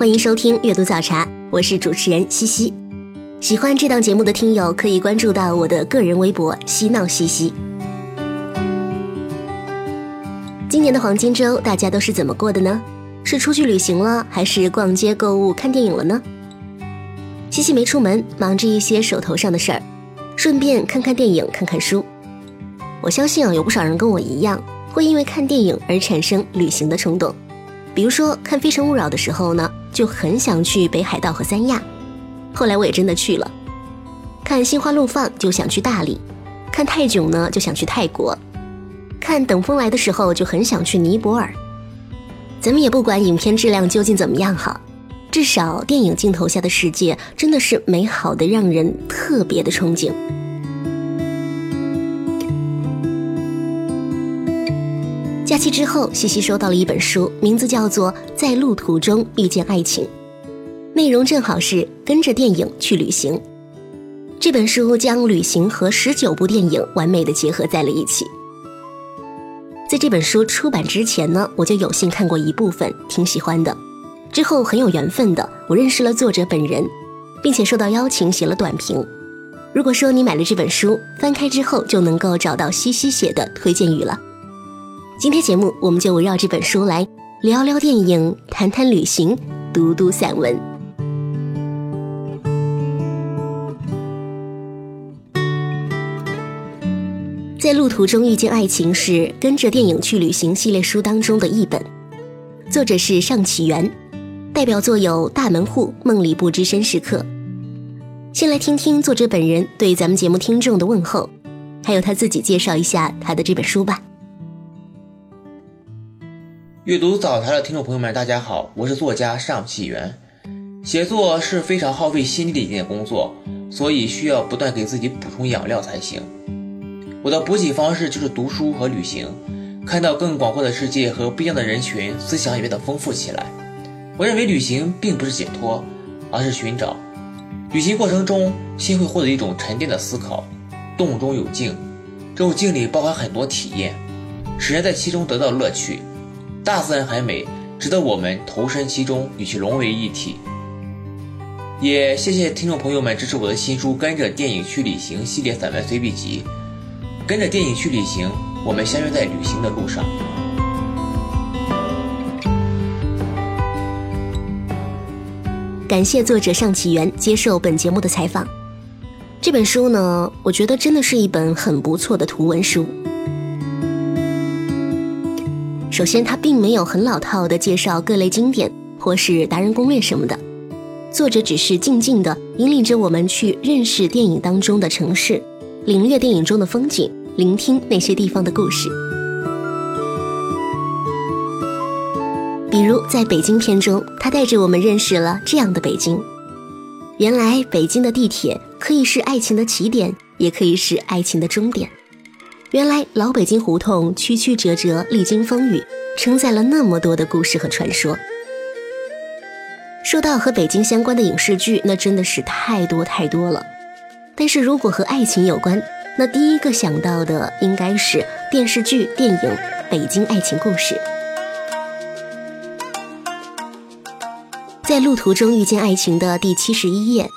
欢迎收听阅读早茶，我是主持人西西。喜欢这档节目的听友可以关注到我的个人微博“嬉闹西西”。今年的黄金周，大家都是怎么过的呢？是出去旅行了，还是逛街购物看电影了呢？西西没出门，忙着一些手头上的事儿，顺便看看电影，看看书。我相信啊，有不少人跟我一样，会因为看电影而产生旅行的冲动。比如说看《非诚勿扰》的时候呢，就很想去北海道和三亚，后来我也真的去了。看《心花怒放》就想去大理，看《泰囧》呢就想去泰国，看《等风来》的时候就很想去尼泊尔。咱们也不管影片质量究竟怎么样哈，至少电影镜头下的世界真的是美好的，让人特别的憧憬。期之后，西西收到了一本书，名字叫做《在路途中遇见爱情》，内容正好是跟着电影去旅行。这本书将旅行和十九部电影完美的结合在了一起。在这本书出版之前呢，我就有幸看过一部分，挺喜欢的。之后很有缘分的，我认识了作者本人，并且受到邀请写了短评。如果说你买了这本书，翻开之后就能够找到西西写的推荐语了。今天节目我们就围绕这本书来聊聊电影，谈谈旅行，读读散文。在路途中遇见爱情是跟着电影去旅行系列书当中的一本，作者是尚启源，代表作有《大门户》《梦里不知身是客》。先来听听作者本人对咱们节目听众的问候，还有他自己介绍一下他的这本书吧。阅读早茶的听众朋友们，大家好，我是作家尚启源。写作是非常耗费心力的一件工作，所以需要不断给自己补充养料才行。我的补给方式就是读书和旅行，看到更广阔的世界和不一样的人群，思想也变得丰富起来。我认为旅行并不是解脱，而是寻找。旅行过程中，心会获得一种沉淀的思考，动中有静，这种静里包含很多体验，使人在其中得到乐趣。大自然很美，值得我们投身其中，与其融为一体。也谢谢听众朋友们支持我的新书《跟着电影去旅行》系列散文随笔集。跟着电影去旅行，我们相约在旅行的路上。感谢作者尚启源接受本节目的采访。这本书呢，我觉得真的是一本很不错的图文书。首先，它并没有很老套的介绍各类经典或是达人攻略什么的，作者只是静静的引领着我们去认识电影当中的城市，领略电影中的风景。聆听那些地方的故事，比如在北京片中，他带着我们认识了这样的北京。原来北京的地铁可以是爱情的起点，也可以是爱情的终点。原来老北京胡同曲曲折折，历经风雨，承载了那么多的故事和传说。说到和北京相关的影视剧，那真的是太多太多了。但是如果和爱情有关，那第一个想到的应该是电视剧、电影《北京爱情故事》。在路途中遇见爱情的第七十一页，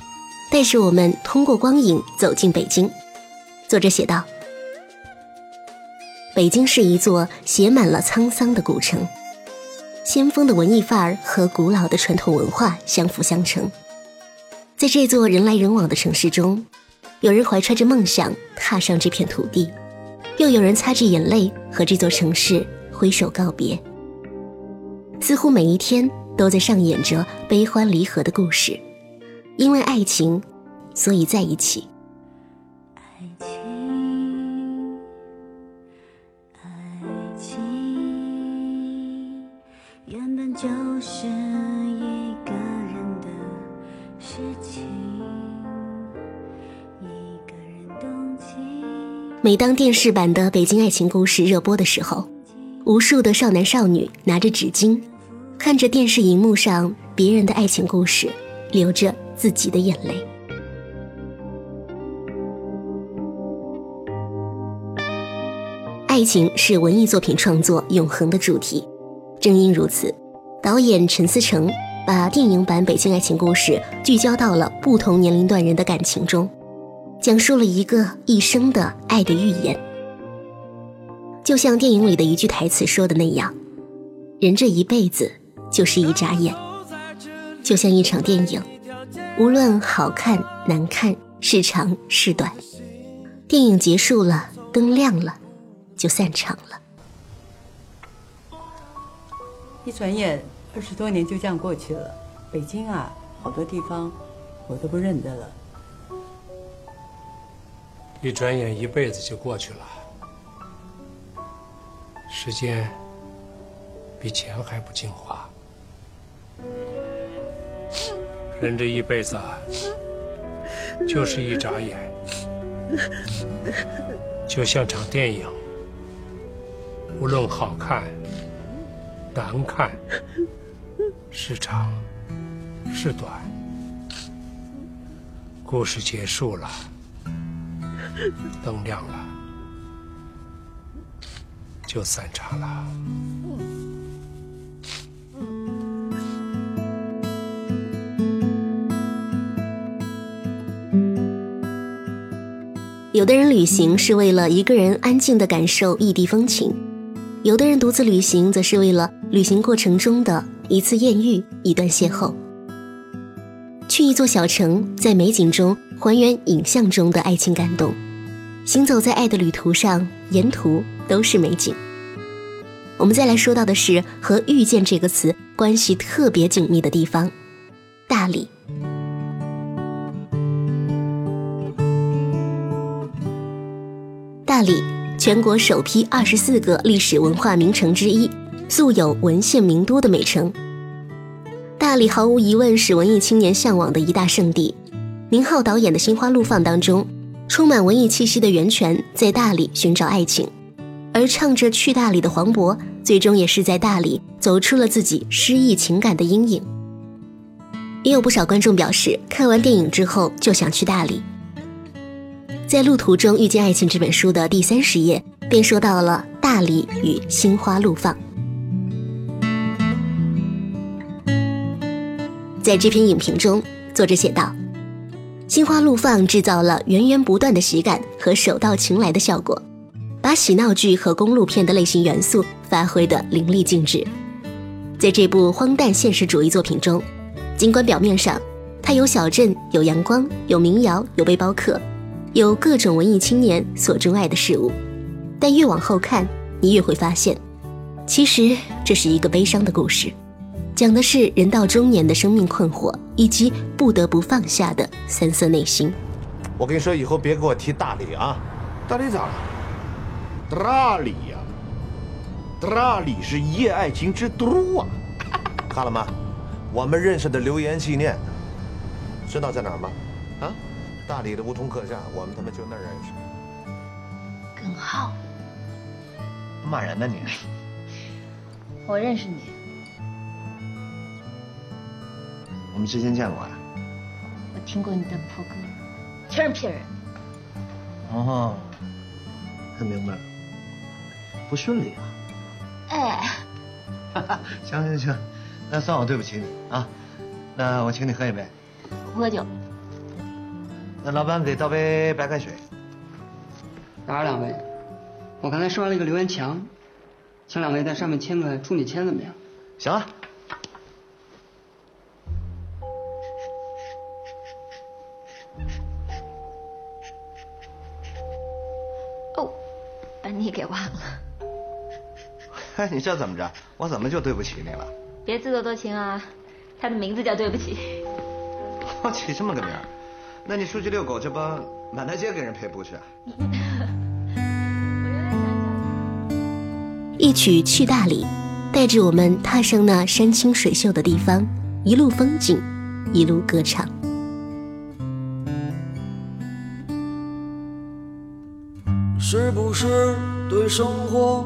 带着我们通过光影走进北京。作者写道：“北京是一座写满了沧桑的古城，先锋的文艺范儿和古老的传统文化相辅相成。在这座人来人往的城市中。”有人怀揣着梦想踏上这片土地，又有人擦着眼泪和这座城市挥手告别。似乎每一天都在上演着悲欢离合的故事，因为爱情，所以在一起。是一个人的事情，一个人动情。每当电视版的《北京爱情故事》热播的时候，无数的少男少女拿着纸巾，看着电视荧幕上别人的爱情故事，流着自己的眼泪。爱情是文艺作品创作永恒的主题，正因如此，导演陈思诚把电影版《北京爱情故事》聚焦到了不同年龄段人的感情中。讲述了一个一生的爱的寓言，就像电影里的一句台词说的那样：“人这一辈子就是一眨眼，就像一场电影，无论好看难看，是长是短，电影结束了，灯亮了，就散场了。”一转眼，二十多年就这样过去了。北京啊，好多地方我都不认得了。一转眼，一辈子就过去了。时间比钱还不经花。人这一辈子就是一眨眼，就像场电影，无论好看、难看，是长是短，故事结束了。灯亮了，就散场了。有的人旅行是为了一个人安静的感受异地风情，有的人独自旅行则是为了旅行过程中的一次艳遇、一段邂逅。去一座小城，在美景中还原影像中的爱情感动。行走在爱的旅途上，沿途都是美景。我们再来说到的是和“遇见”这个词关系特别紧密的地方——大理。大理，全国首批二十四个历史文化名城之一，素有“文献名都”的美称。大理毫无疑问是文艺青年向往的一大圣地。宁浩导演的《心花怒放》当中。充满文艺气息的袁泉在大理寻找爱情，而唱着去大理的黄渤，最终也是在大理走出了自己失意情感的阴影。也有不少观众表示，看完电影之后就想去大理。在路途中遇见爱情这本书的第三十页，便说到了大理与心花怒放。在这篇影评中，作者写道。心花怒放制造了源源不断的喜感和手到擒来的效果，把喜闹剧和公路片的类型元素发挥得淋漓尽致。在这部荒诞现实主义作品中，尽管表面上它有小镇、有阳光、有民谣、有背包客，有各种文艺青年所钟爱的事物，但越往后看，你越会发现，其实这是一个悲伤的故事。讲的是人到中年的生命困惑，以及不得不放下的三色内心。我跟你说，以后别给我提大理啊！大理咋了？大理呀，大理是一夜爱情之都啊！看了吗？我们认识的留言纪念，知道在哪儿吗？啊，大理的梧桐客栈，我们他妈就那儿认识。耿浩，骂人呢你？我认识你。我们之前见过啊？我听过你的破歌，全是骗人的。哦，看明白了，不顺利啊。哎，行行行，那算我对不起你啊。那我请你喝一杯。不喝酒。那老板给倒杯白开水。打扰两位，我刚才刷了一个留言墙，请两位在上面签个处女签怎么样？行啊。你这怎么着？我怎么就对不起你了？别自作多情啊！他的名字叫对不起。我起这么个名儿，那你出去遛狗去吧，满大街给人赔不去。一曲去大理，带着我们踏上那山清水秀的地方，一路风景，一路歌唱。是不是对生活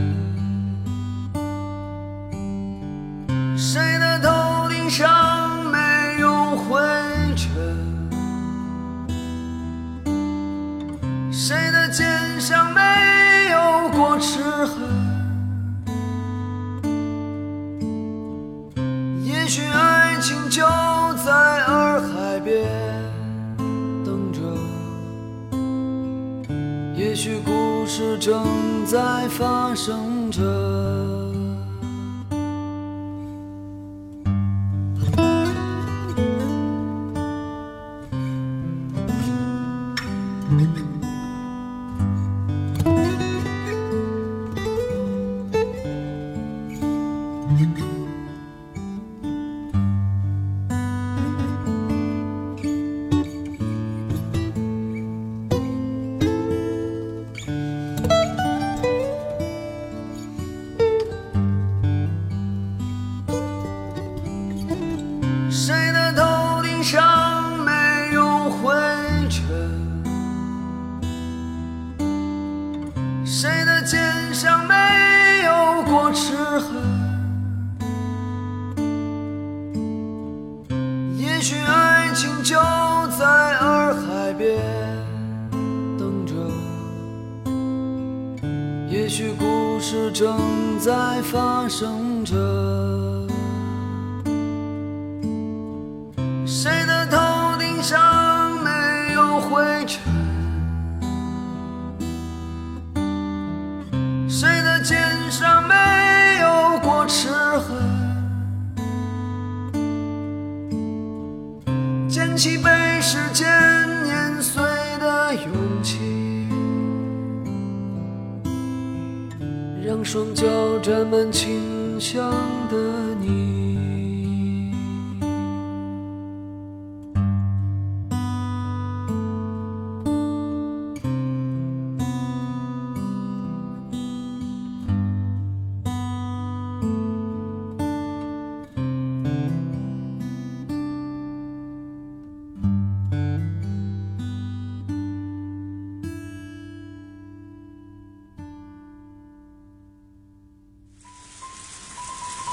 正在发生着。双脚沾满清香的你。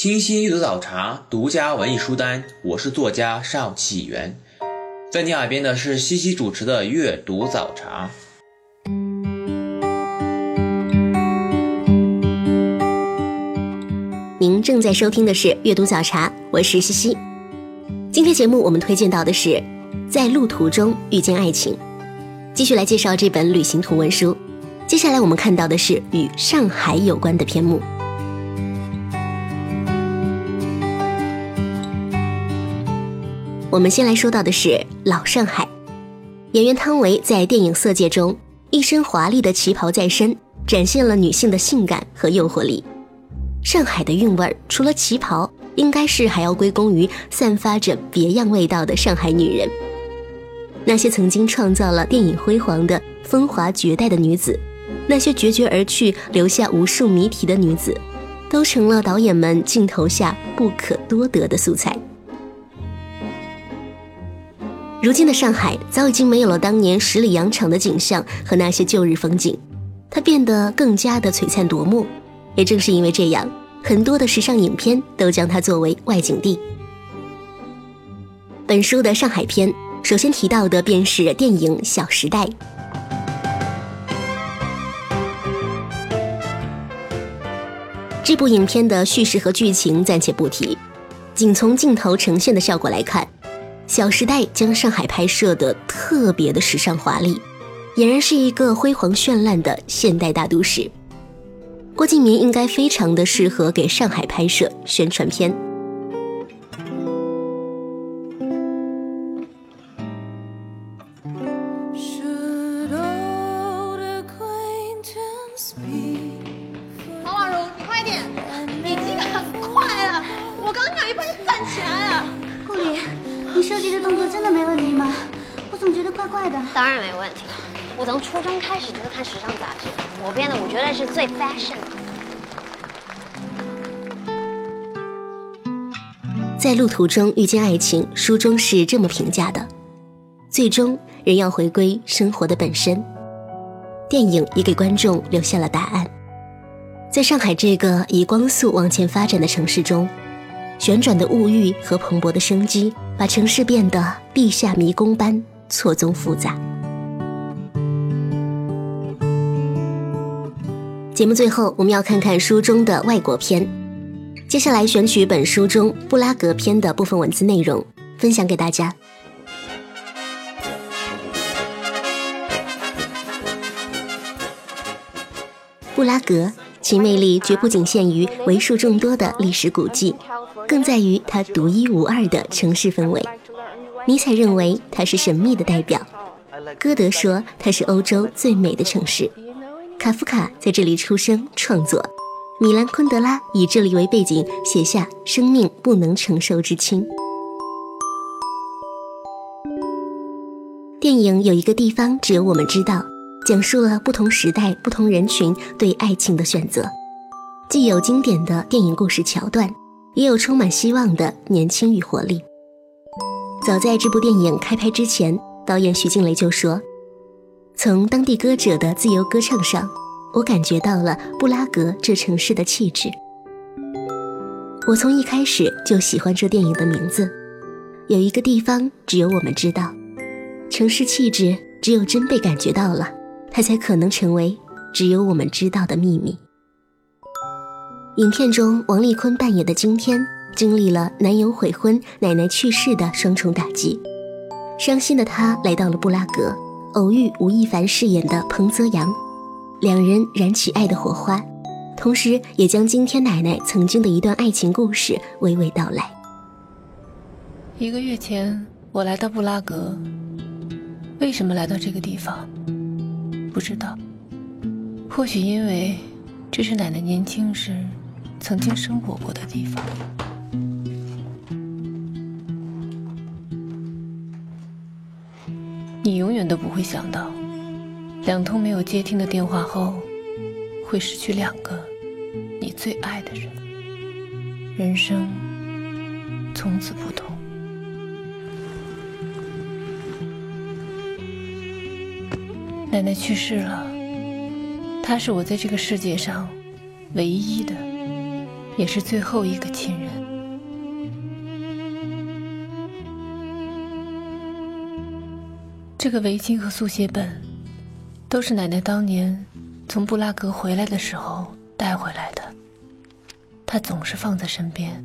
清新阅读早茶独家文艺书单，我是作家邵启源，在你耳边的是西西主持的阅读早茶。您正在收听的是阅读早茶，我是西西。今天节目我们推荐到的是《在路途中遇见爱情》，继续来介绍这本旅行图文书。接下来我们看到的是与上海有关的篇目。我们先来说到的是老上海，演员汤唯在电影《色戒》中一身华丽的旗袍在身，展现了女性的性感和诱惑力。上海的韵味儿，除了旗袍，应该是还要归功于散发着别样味道的上海女人。那些曾经创造了电影辉煌的风华绝代的女子，那些决绝而去留下无数谜题的女子，都成了导演们镜头下不可多得的素材。如今的上海早已经没有了当年十里洋场的景象和那些旧日风景，它变得更加的璀璨夺目。也正是因为这样，很多的时尚影片都将它作为外景地。本书的上海篇，首先提到的便是电影《小时代》。这部影片的叙事和剧情暂且不提，仅从镜头呈现的效果来看。《小时代》将上海拍摄的特别的时尚华丽，俨然是一个辉煌绚烂的现代大都市。郭敬明应该非常的适合给上海拍摄宣传片。你设计的动作真的没问题吗？我总觉得怪怪的。当然没问题了，我从初中开始就是看时尚杂志，我编的我绝对是最 fashion 的。在路途中遇见爱情，书中是这么评价的：最终人要回归生活的本身。电影也给观众留下了答案。在上海这个以光速往前发展的城市中。旋转的物欲和蓬勃的生机，把城市变得地下迷宫般错综复杂。节目最后，我们要看看书中的外国篇。接下来选取本书中布拉格篇的部分文字内容，分享给大家。布拉格。其魅力绝不仅限于为数众多的历史古迹，更在于它独一无二的城市氛围。尼采认为它是神秘的代表，歌德说它是欧洲最美的城市，卡夫卡在这里出生创作，米兰昆德拉以这里为背景写下《生命不能承受之轻》。电影有一个地方只有我们知道。讲述了不同时代、不同人群对爱情的选择，既有经典的电影故事桥段，也有充满希望的年轻与活力。早在这部电影开拍之前，导演徐静蕾就说：“从当地歌者的自由歌唱上，我感觉到了布拉格这城市的气质。我从一开始就喜欢这电影的名字。有一个地方只有我们知道，城市气质只有真被感觉到了。”它才可能成为只有我们知道的秘密。影片中，王丽坤扮演的今天经历了男友悔婚、奶奶去世的双重打击，伤心的她来到了布拉格，偶遇吴亦凡饰演的彭泽阳，两人燃起爱的火花，同时也将今天奶奶曾经的一段爱情故事娓娓道来。一个月前，我来到布拉格，为什么来到这个地方？不知道，或许因为这是奶奶年轻时曾经生活过的地方。你永远都不会想到，两通没有接听的电话后，会失去两个你最爱的人，人生从此不同。奶奶去世了，她是我在这个世界上唯一的，也是最后一个亲人。这个围巾和速写本，都是奶奶当年从布拉格回来的时候带回来的，她总是放在身边。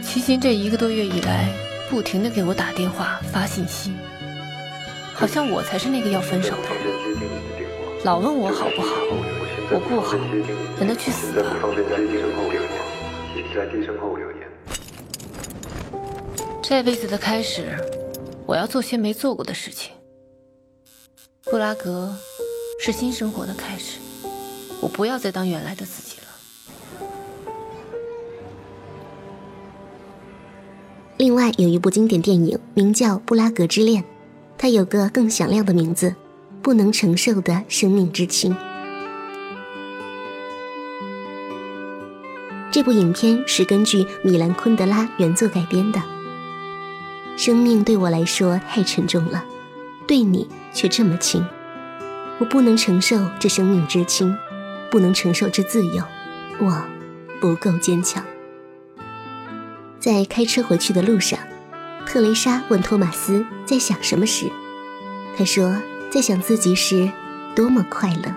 齐秦这一个多月以来，不停的给我打电话发信息。好像我才是那个要分手的人，老问我好不好，我不好，让他去死吧。这辈子的开始，我要做些没做过的事情。布拉格是新生活的开始，我不要再当原来的自己了。另外有一部经典电影，名叫《布拉格之恋》。它有个更响亮的名字，不能承受的生命之轻。这部影片是根据米兰昆德拉原作改编的。生命对我来说太沉重了，对你却这么轻。我不能承受这生命之轻，不能承受这自由，我不够坚强。在开车回去的路上，特蕾莎问托马斯在想什么时，他说在想自己时多么快乐。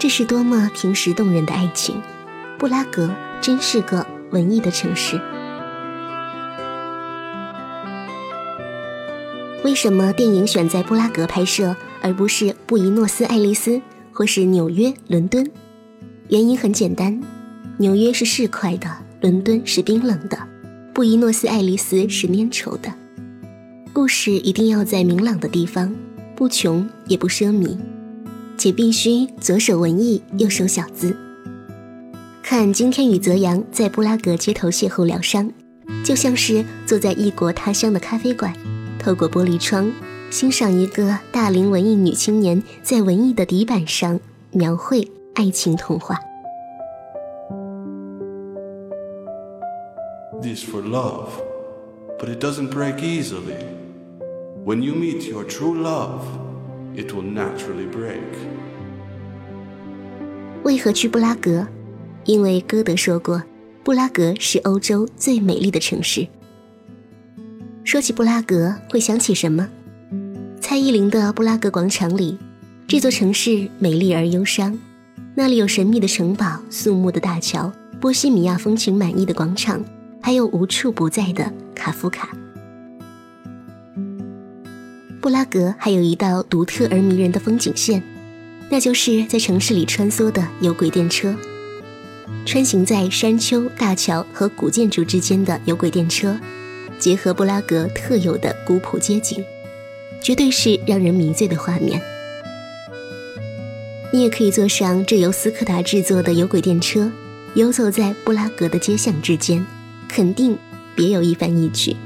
这是多么平实动人的爱情！布拉格真是个文艺的城市。为什么电影选在布拉格拍摄，而不是布宜诺斯艾利斯或是纽约、伦敦？原因很简单，纽约是市侩的，伦敦是冰冷的，布宜诺斯艾利斯是粘稠的。故事一定要在明朗的地方，不穷也不奢靡，且必须左手文艺，右手小资。看今天与泽阳在布拉格街头邂逅疗伤，就像是坐在异国他乡的咖啡馆。透过玻璃窗，欣赏一个大龄文艺女青年在文艺的底板上描绘爱情童话。This for love, but it doesn't break easily. When you meet your true love, it will naturally break. 为何去布拉格？因为歌德说过，布拉格是欧洲最美丽的城市。说起布拉格，会想起什么？蔡依林的《布拉格广场》里，这座城市美丽而忧伤。那里有神秘的城堡、肃穆的大桥、波西米亚风情满意的广场，还有无处不在的卡夫卡。布拉格还有一道独特而迷人的风景线，那就是在城市里穿梭的有轨电车。穿行在山丘、大桥和古建筑之间的有轨电车。结合布拉格特有的古朴街景，绝对是让人迷醉的画面。你也可以坐上这由斯柯达制作的有轨电车，游走在布拉格的街巷之间，肯定别有一番意趣。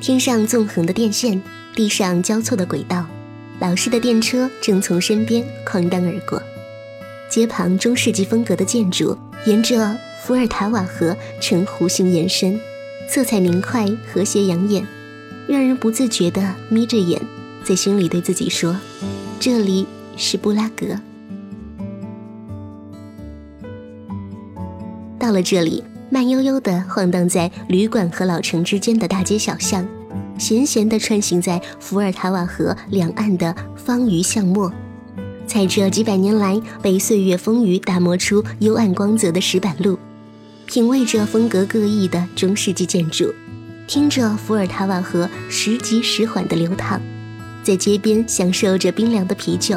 天上纵横的电线，地上交错的轨道，老式的电车正从身边哐当而过。街旁中世纪风格的建筑，沿着。伏尔塔瓦河呈弧形延伸，色彩明快，和谐养眼，让人不自觉地眯着眼，在心里对自己说：“这里是布拉格。”到了这里，慢悠悠地晃荡在旅馆和老城之间的大街小巷，闲闲地穿行在伏尔塔瓦河两岸的方鱼巷陌，踩着几百年来被岁月风雨打磨出幽暗光泽的石板路。品味着风格各异的中世纪建筑，听着伏尔塔瓦河时急时缓的流淌，在街边享受着冰凉的啤酒，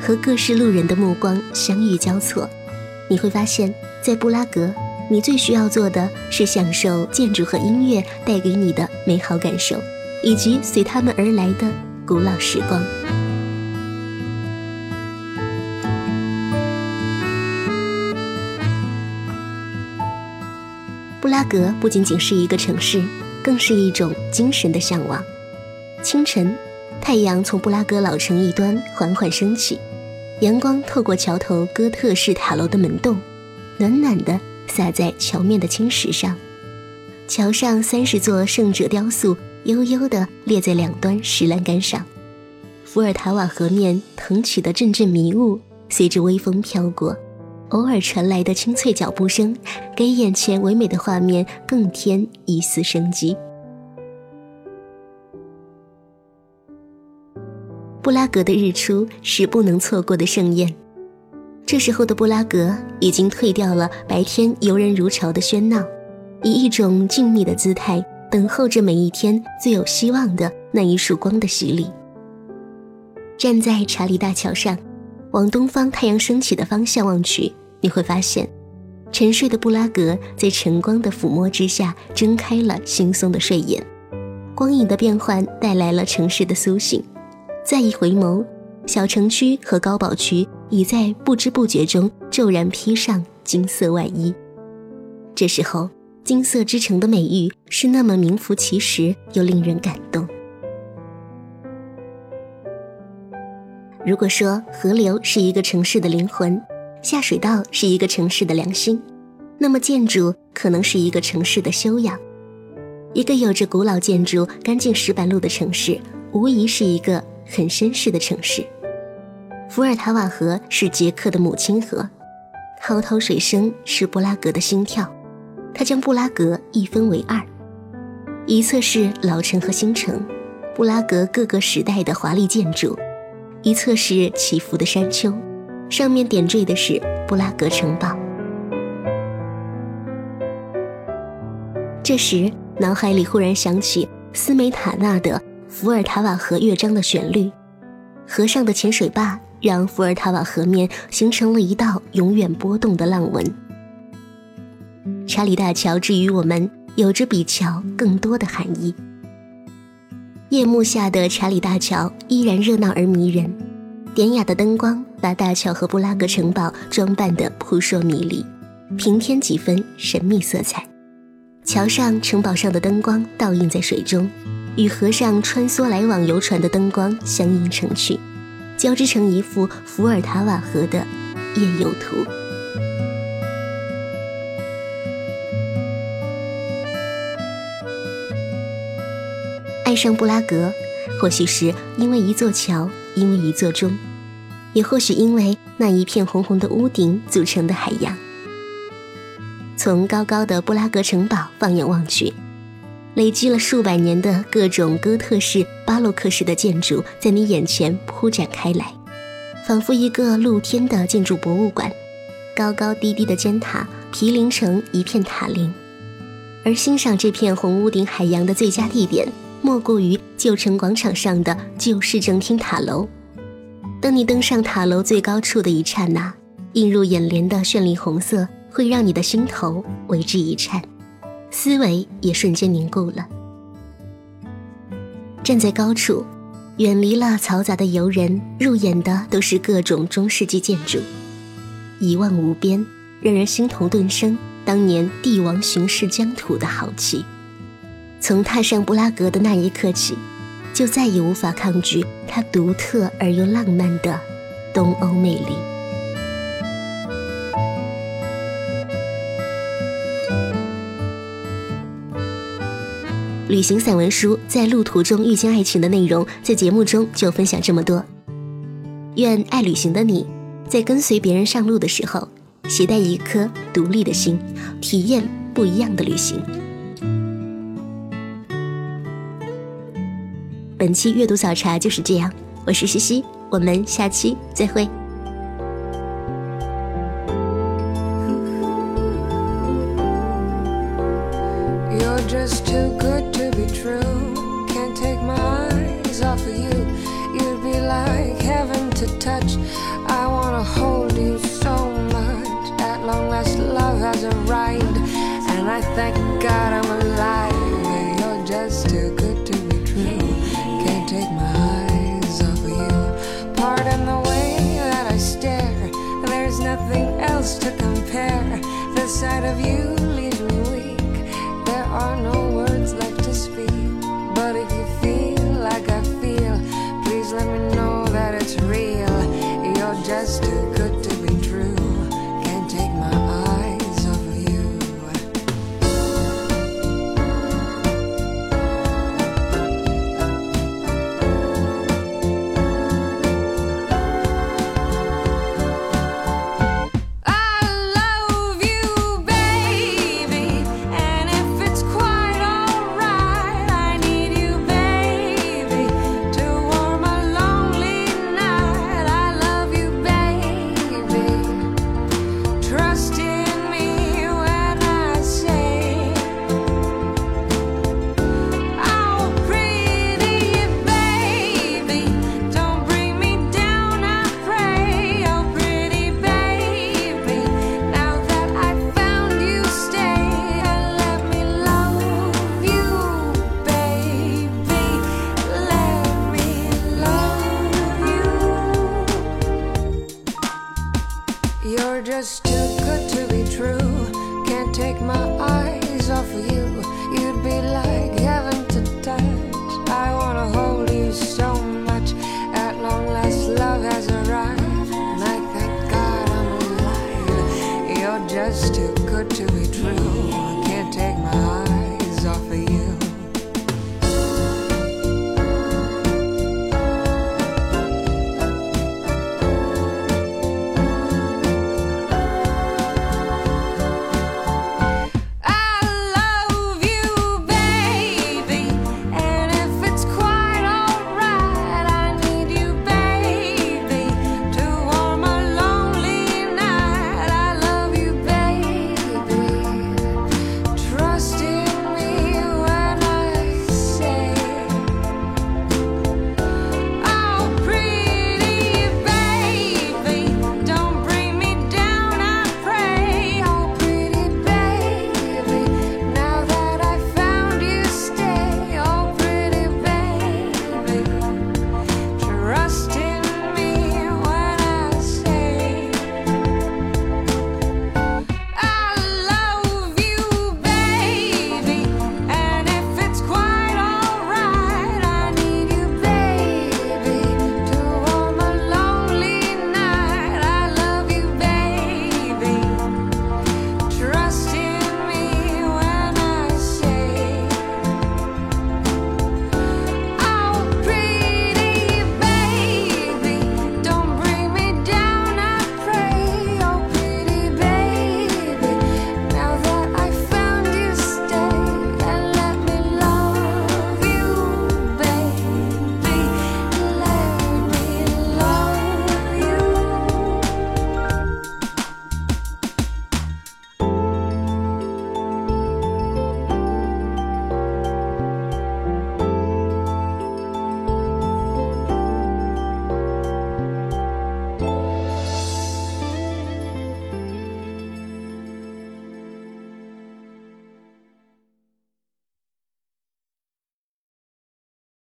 和各式路人的目光相遇交错，你会发现，在布拉格，你最需要做的是享受建筑和音乐带给你的美好感受，以及随他们而来的古老时光。布拉格不仅仅是一个城市，更是一种精神的向往。清晨，太阳从布拉格老城一端缓缓升起，阳光透过桥头哥特式塔楼的门洞，暖暖的洒在桥面的青石上。桥上三十座圣者雕塑悠悠地列在两端石栏杆上。伏尔塔瓦河面腾起的阵阵迷雾，随着微风飘过。偶尔传来的清脆脚步声，给眼前唯美的画面更添一丝生机。布拉格的日出是不能错过的盛宴。这时候的布拉格已经退掉了白天游人如潮的喧闹，以一种静谧的姿态等候着每一天最有希望的那一束光的洗礼。站在查理大桥上，往东方太阳升起的方向望去。你会发现，沉睡的布拉格在晨光的抚摸之下睁开了惺忪的睡眼，光影的变换带来了城市的苏醒。再一回眸，小城区和高堡区已在不知不觉中骤然披上金色外衣。这时候，金色之城的美誉是那么名副其实，又令人感动。如果说河流是一个城市的灵魂，下水道是一个城市的良心，那么建筑可能是一个城市的修养。一个有着古老建筑、干净石板路的城市，无疑是一个很绅士的城市。伏尔塔瓦河是捷克的母亲河，滔滔水声是布拉格的心跳，它将布拉格一分为二，一侧是老城和新城，布拉格各个时代的华丽建筑；一侧是起伏的山丘，上面点缀的是布拉格城堡。这时。脑海里忽然响起斯梅塔纳的《伏尔塔瓦河乐章》的旋律，河上的浅水坝让伏尔塔瓦河面形成了一道永远波动的浪纹。查理大桥之于我们，有着比桥更多的含义。夜幕下的查理大桥依然热闹而迷人，典雅的灯光把大桥和布拉格城堡装扮得扑朔迷离，平添几分神秘色彩。桥上、城堡上的灯光倒映在水中，与河上穿梭来往游船的灯光相映成趣，交织成一幅伏尔塔瓦河的夜游图。爱上布拉格，或许是因为一座桥，因为一座钟，也或许因为那一片红红的屋顶组成的海洋。从高高的布拉格城堡放眼望去，累积了数百年的各种哥特式、巴洛克式的建筑在你眼前铺展开来，仿佛一个露天的建筑博物馆。高高低低的尖塔毗邻成一片塔林，而欣赏这片红屋顶海洋的最佳地点，莫过于旧城广场上的旧市政厅塔楼。当你登上塔楼最高处的一刹那，映入眼帘的绚丽红色。会让你的心头为之一颤，思维也瞬间凝固了。站在高处，远离了嘈杂的游人，入眼的都是各种中世纪建筑，一望无边，让人心头顿生当年帝王巡视疆土的豪气。从踏上布拉格的那一刻起，就再也无法抗拒它独特而又浪漫的东欧魅力。旅行散文书在路途中遇见爱情的内容，在节目中就分享这么多。愿爱旅行的你，在跟随别人上路的时候，携带一颗独立的心，体验不一样的旅行。本期阅读早茶就是这样，我是西西，我们下期再会。